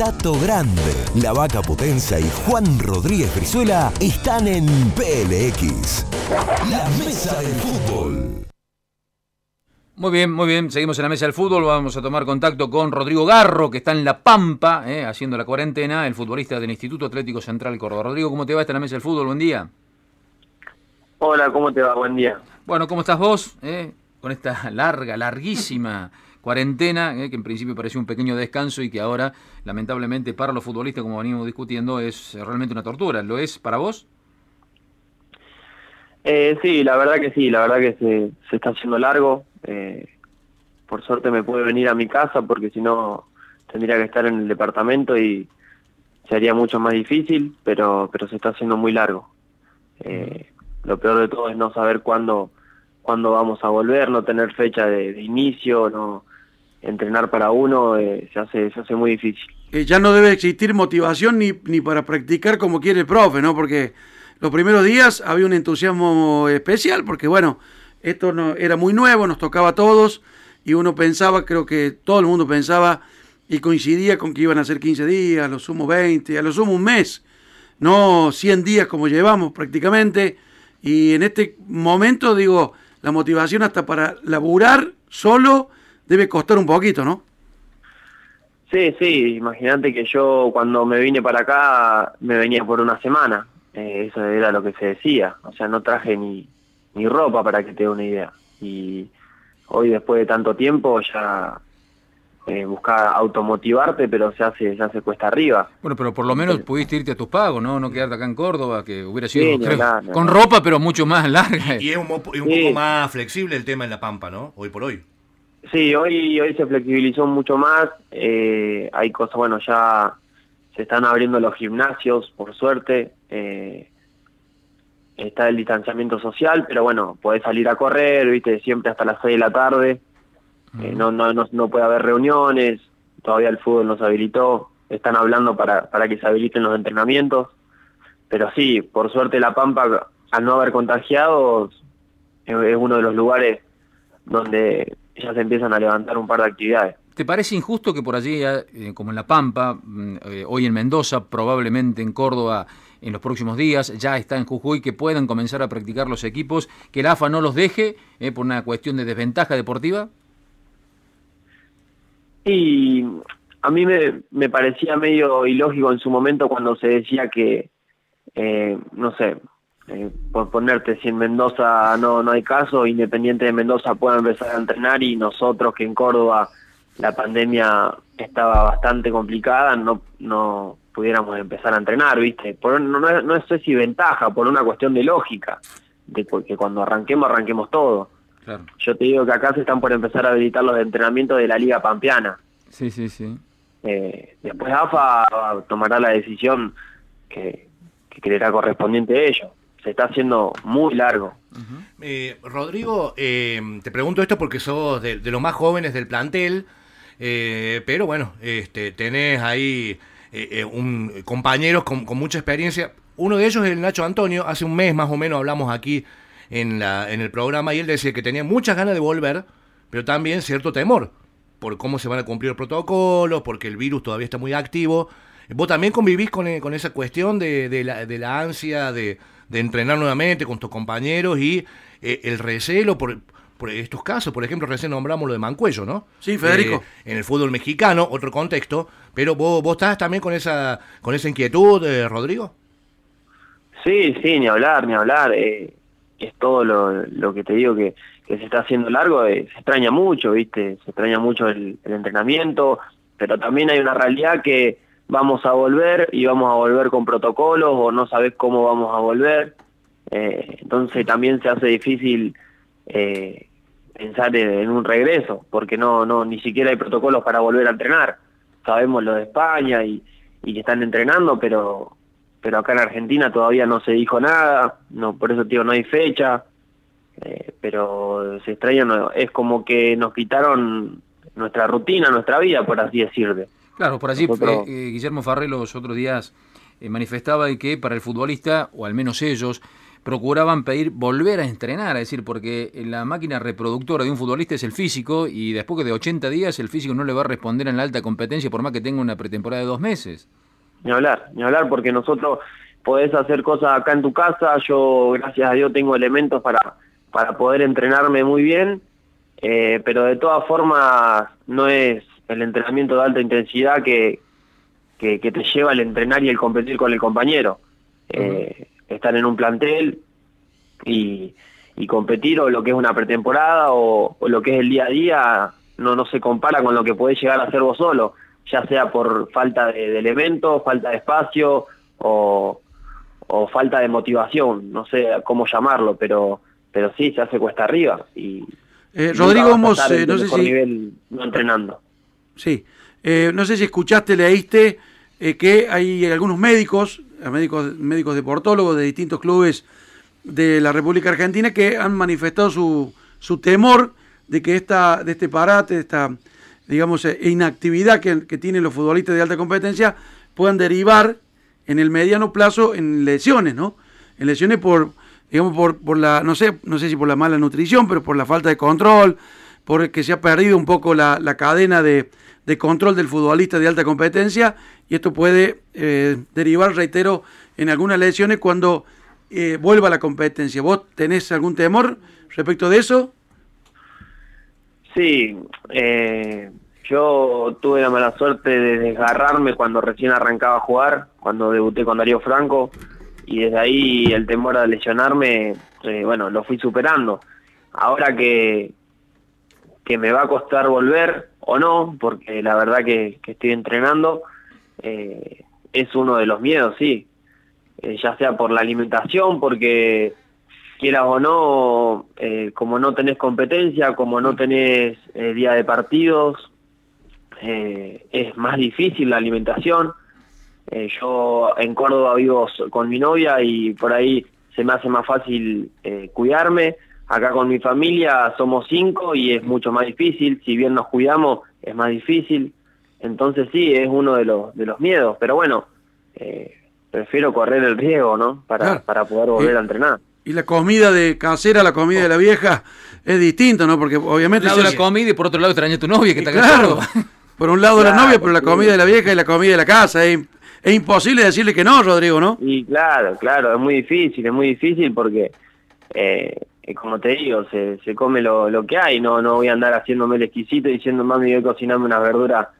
Tato Grande, La Vaca Potenza y Juan Rodríguez Brizuela están en PLX. La Mesa del Fútbol. Muy bien, muy bien. Seguimos en la mesa del fútbol. Vamos a tomar contacto con Rodrigo Garro, que está en La Pampa, eh, haciendo la cuarentena, el futbolista del Instituto Atlético Central Córdoba. Rodrigo, ¿cómo te va? Está en la mesa del fútbol. Buen día. Hola, ¿cómo te va? Buen día. Bueno, ¿cómo estás vos? Eh, con esta larga, larguísima cuarentena, eh, que en principio pareció un pequeño descanso y que ahora, lamentablemente, para los futbolistas, como venimos discutiendo, es realmente una tortura. ¿Lo es para vos? Eh, sí, la verdad que sí, la verdad que se, se está haciendo largo. Eh, por suerte me pude venir a mi casa porque si no tendría que estar en el departamento y sería mucho más difícil, pero, pero se está haciendo muy largo. Eh, lo peor de todo es no saber cuándo, cuándo vamos a volver, no tener fecha de, inicio, no entrenar para uno, eh, se, hace, se hace muy difícil. ya no debe existir motivación ni, ni para practicar como quiere el profe, ¿no? Porque los primeros días había un entusiasmo especial, porque bueno, esto no, era muy nuevo, nos tocaba a todos y uno pensaba, creo que todo el mundo pensaba y coincidía con que iban a ser 15 días, a lo sumo 20, a lo sumo un mes, no 100 días como llevamos prácticamente. Y en este momento, digo, la motivación hasta para laburar solo debe costar un poquito, ¿no? Sí, sí, imagínate que yo cuando me vine para acá me venía por una semana, eh, eso era lo que se decía, o sea, no traje ni, ni ropa para que te dé una idea. Y hoy después de tanto tiempo ya eh, buscar automotivarte, pero se hace, se hace cuesta arriba. Bueno, pero por lo menos pudiste irte a tus pagos, ¿no? No quedarte acá en Córdoba, que hubiera sido con ropa, pero mucho más larga. Y, es un, un poco más flexible el tema en La Pampa, ¿no? Hoy por hoy. Sí, hoy, hoy se flexibilizó mucho más. Eh, hay cosas, bueno, ya se están abriendo los gimnasios, por suerte. Eh, está el distanciamiento social, pero bueno, podés salir a correr, viste, siempre hasta las 6 de la tarde. Eh, no, no, no, no, puede haber reuniones, todavía el fútbol no se habilitó, están hablando para, para que se habiliten los entrenamientos. Pero sí, por suerte La Pampa, al no haber contagiados, es uno de los lugares donde ya se empiezan a levantar un par de actividades. ¿Te parece injusto que por allí, eh, como en La Pampa, mm, eh, hoy en Mendoza, probablemente en Córdoba en los próximos días, ya está en Jujuy, que puedan comenzar a practicar los equipos, que el AFA no los deje por una cuestión de desventaja deportiva? Y a mí me, me parecía medio ilógico en su momento cuando se decía que, no sé, por ponerte, si en Mendoza no, no hay caso, Independiente de Mendoza pueda empezar a entrenar y nosotros que en Córdoba la pandemia estaba bastante complicada, no, no pudiéramos empezar a entrenar, ¿viste? Por, no, no, sé si ventaja, por una cuestión de lógica, de que cuando arranquemos, arranquemos todo. Yo te digo que acá se están por empezar a habilitar los entrenamientos de la Liga Pampeana. Sí, sí, sí. Eh, después AFA tomará la decisión que, que creerá correspondiente a ello. Se está haciendo muy largo. eh, Rodrigo, eh, te pregunto esto porque sos de, de los más jóvenes del plantel. Eh, pero bueno, este, tenés ahí eh, eh, un, compañeros con, mucha experiencia. Uno de ellos es el Nacho Antonio. Hace un mes más o menos hablamos aquí en, la, en el programa y él decía que tenía muchas ganas de volver, pero también cierto temor por cómo se van a cumplir los protocolos, porque el virus todavía está muy activo. ¿Vos también convivís con, con esa cuestión de, de, la, de la ansia de, de, entrenar nuevamente con tus compañeros y el recelo por, por estos casos. Por ejemplo, recién nombramos lo de Mancuello, ¿no? Sí, Federico. Eh, en el fútbol mexicano, otro contexto. Pero vos, vos estás también con esa, con esa inquietud, eh, Rodrigo. Sí, sí, ni hablar, ni hablar. Eh, es todo lo, lo, que te digo que, que se está haciendo largo. se extraña mucho, ¿viste? Se extraña mucho el, el entrenamiento. Pero también hay una realidad que vamos a volver y vamos a volver con protocolos o no sabes cómo vamos a volver. entonces también se hace difícil eh, pensar en un regreso, porque no, no, ni siquiera hay protocolos para volver a entrenar. Sabemos lo de España y, y que están entrenando, pero, pero acá en Argentina todavía no se dijo nada, no, por eso tío no hay fecha, eh, pero se extraña, es como que nos quitaron nuestra rutina, nuestra vida, por así decirlo. Claro, por allí eh, Guillermo Farré los otros días manifestaba que para el futbolista, o al menos ellos, procuraban pedir volver a entrenar, es decir, porque la máquina reproductora de un futbolista es el físico y después que de 80 días el físico no le va a responder en la alta competencia por más que tenga una pretemporada de dos meses. Ni hablar, ni hablar, porque nosotros podés hacer cosas acá en tu casa, yo gracias a Dios tengo elementos para, para poder entrenarme muy bien, eh, pero de todas formas no es el entrenamiento de alta intensidad que, que, te lleva el entrenar y el competir con el compañero. Eh, estar en un plantel y, y, competir o lo que es una pretemporada o, lo que es el día a día no, no se compara con lo que podés llegar a hacer vos solo, ya sea por falta de, de elementos, falta de espacio o, o falta de motivación, no sé cómo llamarlo, pero pero sí se hace cuesta arriba y eh, Rodrigo vamos eh, no sé si nivel no entrenando. Sí, eh, no sé si escuchaste, leíste que hay algunos médicos, médicos médicos deportólogos de distintos clubes de la República Argentina que han manifestado su, su temor de que esta de este parate, de esta digamos inactividad que, que tienen los futbolistas de alta competencia puedan derivar en el mediano plazo en lesiones, ¿no? En lesiones por, digamos, por, por la, no sé, no sé si por la mala nutrición, pero por la falta de control, porque se ha perdido un poco la, la cadena de, de, control del futbolista de alta competencia y esto puede eh, derivar, reitero, en algunas lesiones cuando eh, vuelva la competencia. ¿Vos tenés algún temor respecto de eso? Sí, eh, yo tuve la mala suerte de desgarrarme cuando recién arrancaba a jugar, cuando debuté con Darío Franco, y desde ahí el temor a lesionarme, eh, bueno, lo fui superando. Ahora que, que me va a costar volver o no, porque la verdad que, estoy entrenando, eh, es uno de los miedos, sí. Eh, ya sea por la alimentación, porque quieras o no, como no tenés competencia, como no tenés día de partidos, eh, es más difícil la alimentación. Eh, yo en Córdoba vivo con mi novia y por ahí se me hace más fácil eh, cuidarme. Acá con mi familia somos cinco y es mucho más difícil. Si bien nos cuidamos, es más difícil. Entonces sí, es uno de los, de los miedos. Pero bueno, prefiero correr el riesgo, ¿no? Para, para poder volver a entrenar. Y la comida de casera, la comida de la vieja, es distinto, ¿no? Porque obviamente... Por un lado la comida y por otro lado extraña tu novia que está claro. Por un lado la novia, pero la comida de la vieja y la comida de la casa. Es, imposible decirle que no, Rodrigo, ¿no? Y claro, claro, es muy difícil, es muy difícil porque, eh, como te digo, se, se come lo, lo, que hay. No no voy a andar haciéndome el exquisito y diciendo, mami, voy a cocinarme una verdura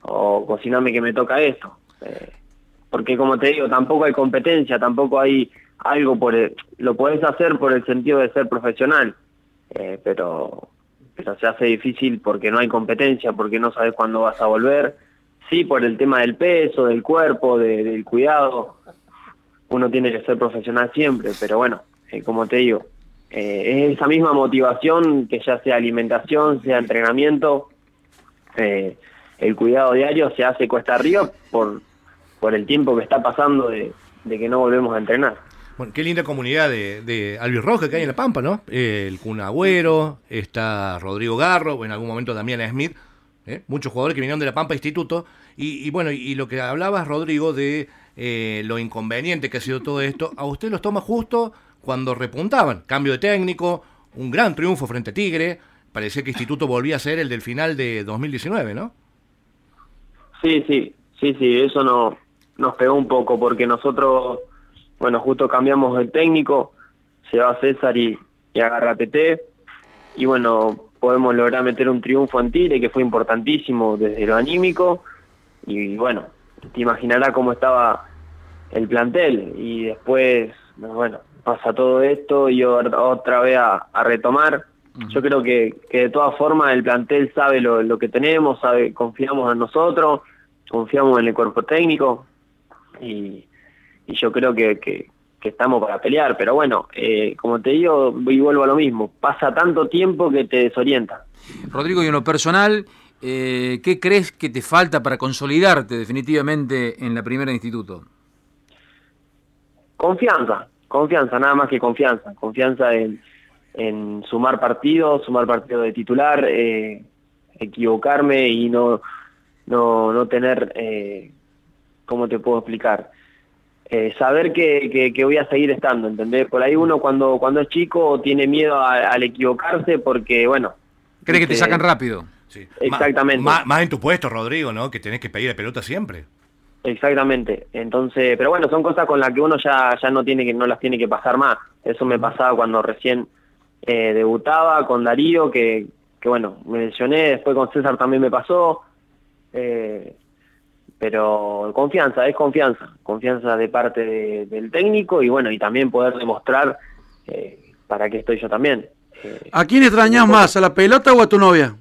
o cocinarme que me toca esto. Eh, porque, como te digo, tampoco hay competencia, tampoco hay algo por... lo puedes hacer por el sentido de ser profesional, eh, pero pero se hace difícil porque no hay competencia, porque no sabes cuándo vas a volver. Sí, por el tema del peso, del cuerpo, del cuidado. Uno tiene que ser profesional siempre, pero bueno, eh, como te digo, eh, es esa misma motivación que ya sea alimentación, sea entrenamiento, el cuidado diario se hace cuesta arriba por, por el tiempo que está pasando de que no volvemos a entrenar. Bueno, qué linda comunidad de, de Alvis Roja que hay en La Pampa, ¿no? el Kun Agüero, está Rodrigo Garro, en algún momento Damiana Smith, ¿eh? muchos jugadores que vinieron de La Pampa Instituto. Y, bueno, y, lo que hablabas, Rodrigo, de eh, lo inconveniente que ha sido todo esto, a usted los toma justo cuando repuntaban. Cambio de técnico, un gran triunfo frente a Tigre. Parecía que Instituto volvía a ser el del final de 2019, ¿no? Sí, sí, sí, sí, eso no, nos pegó un poco porque nosotros bueno, justo cambiamos el técnico, se va César y, y agarra TT, y bueno, podemos lograr meter un triunfo en Tigre que fue importantísimo desde lo anímico, y bueno, te imaginarás cómo estaba el plantel, y después, bueno, pasa todo esto y otra vez a, retomar. Yo creo que, que, de todas formas el plantel sabe lo, lo que tenemos, sabe, confiamos en nosotros, confiamos en el cuerpo técnico. Y, y yo creo que, que, estamos para pelear, pero bueno, eh, como te digo, y vuelvo a lo mismo, pasa tanto tiempo que te desorienta. Rodrigo, y en lo personal, eh, ¿qué crees que te falta para consolidarte definitivamente en la primera instituto? Confianza, confianza, nada más que confianza, confianza en, en sumar partidos, sumar partidos de titular, eh, equivocarme y no, no, no tener, eh, ¿cómo te puedo explicar? Eh, saber que, que, que voy a seguir estando, ¿entendés? Por ahí uno cuando, cuando es chico tiene miedo a- al equivocarse porque, bueno... ¿Cree que te sacan rápido? Sí. Exactamente. Más, más en tu puesto, Rodrigo, ¿no? Que tenés que pedir la pelota siempre. Exactamente. Entonces, pero bueno, son cosas con las que uno ya, ya no tiene que, no las tiene que pasar más. Eso me pasaba cuando recién eh, debutaba con Darío, que, que bueno, me lesioné, después con César también me pasó. Eh, pero confianza, es confianza, confianza de parte de- del técnico y bueno, y también poder demostrar eh, para qué estoy yo también. Eh, ¿A quién extrañas más? ¿A la pelota o a tu novia?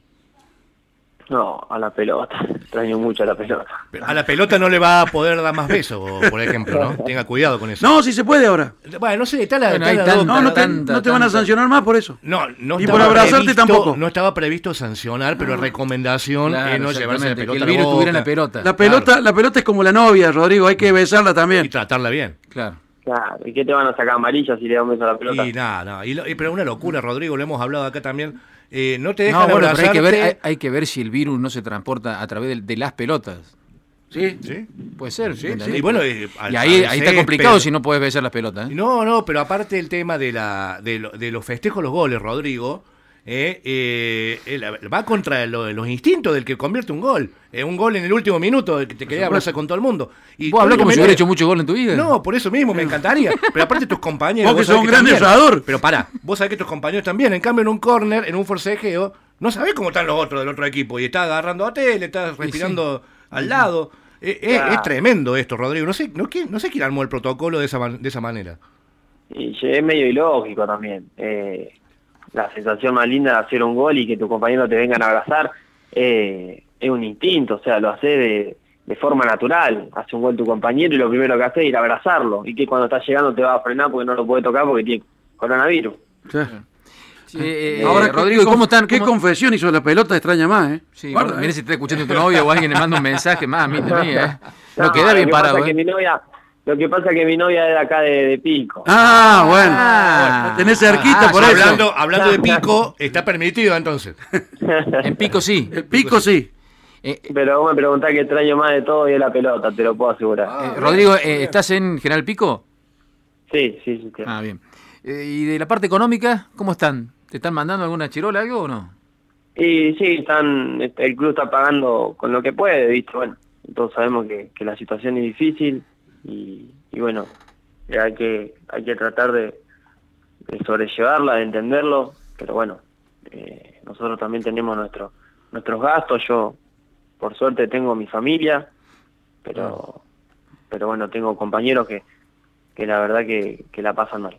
No, a la pelota, extraño mucho a la pelota. Pero a la pelota no le va a poder dar más besos, por ejemplo, ¿no? Tenga cuidado con eso. No, si se puede ahora. Bueno, no sé, está la, Bueno, está la No, no te, tanta, no te van a sancionar más por eso. No, no Y por abrazarte previsto- tampoco. No estaba previsto sancionar, pero recomendación Claro, es no llevarse la pelota que el a la virus estuviera en la pelota. La pelota, la pelota es como la novia, Rodrigo, hay que besarla y también. tratarla bien. Claro. Claro, ¿y qué te van a sacar amarillas si le das un beso a la pelota? Y nada, nada. Y lo- y- pero una locura, Rodrigo, lo hemos hablado acá también. Eh, no te No, dejan bueno, pero hay que, ver, abrazarte. hay, hay que ver si el virus no se transporta a través de, de las pelotas. Sí. ¿Sí? Puede ser. Sí, sí, y bueno, eh, al- y ahí, ahí está complicado si no puedes besar las pelotas. ¿eh? No, no, pero aparte el tema de, la, de, lo- de los festejos, los goles, Rodrigo, eh, eh, va contra lo- los instintos del que convierte un gol. Eh, un gol en el último minuto, que te quería abrazar con todo el mundo. Y ¿Vos hablás como si hubiera hecho mucho gol en tu vida? No, por eso mismo, me encantaría. Pero aparte tus compañeros... Vos que sos un gran asador. Pero pará, vos sabés que tus compañeros también. En cambio, en un córner, en un forcejeo, no sabés cómo están los otros del otro equipo. Y está agarrando a tele, está respirando al lado. Eh, eh. Es tremendo esto, Rodrigo. No sé, no, quién- no sé quién armó el protocolo de esa, man- de esa manera. Y es medio ilógico también. Eh, la sensación más linda de hacer un gol y que tu compañero te vengan a abrazar eh, es un instinto, o sea, lo hace de, de forma natural. Hace un gol tu compañero y lo primero que hace es ir a abrazarlo. Y que cuando estás llegando te va a frenar porque no lo puede tocar porque tiene coronavirus. Sí. Sí, eh, Ahora, eh, ¿qué- Rodrigo, ¿cómo están? ¿Qué ¿Cómo- confesión hizo la pelota? Extraña más, ¿eh? Sí, Guarda, mira ¿eh? si está escuchando tu novia o alguien le manda un mensaje más a mí de mí, ¿eh? No, No, queda bien parado, ¿eh? que mi novia, Lo que pasa es que mi novia es de acá de, de Pico. Ah, bueno. Ah. Tenés cerquita Ah, por eso. Hablando, hablando de pico, está permitido entonces. En pico sí. El pico sí. Eh, Pero vos me preguntás qué extraño más de todo y es la pelota, te lo puedo asegurar. eh, Rodrigo, eh, ¿estás en General Pico? Sí, sí, sí. sí. Ah, bien. Eh, ¿Y de la parte económica, cómo están? ¿Te están mandando alguna chirola, algo o no? Y sí, están, este, el club está pagando con lo que puede, ¿viste? Bueno, todos sabemos que, que la situación es difícil y, y bueno, hay que hay que tratar de, de sobrellevarla, de entenderlo, pero bueno, eh, nosotros también tenemos nuestro, nuestros gastos, yo por suerte tengo mi familia, pero pero bueno, tengo compañeros que, que la verdad que, que la pasan mal.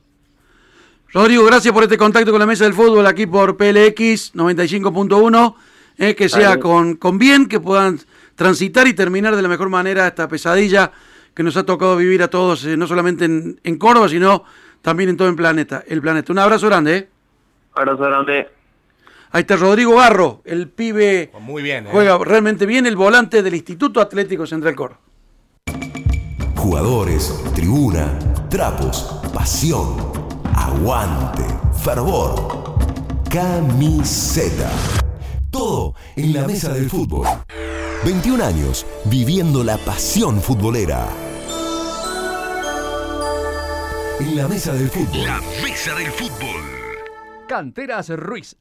Rodrigo, gracias por este contacto con la mesa del fútbol aquí por PLX 95.1. eh, que sea con, con bien, que puedan transitar y terminar de la mejor manera esta pesadilla que nos ha tocado vivir a todos, eh, no solamente en, en Córdoba, sino también en todo el planeta. El planeta. Un abrazo grande. ¿eh? Abrazo grande. Ahí está Rodrigo Barro, el pibe Pues Muy bien. ¿eh? juega realmente bien, el volante del Instituto Atlético Central Córdoba. Jugadores, tribuna, trapos, pasión, aguante, fervor, camiseta. Todo en la mesa del fútbol. 21 años viviendo la pasión futbolera. En la mesa del fútbol. La mesa del fútbol. Canteras Ruiz.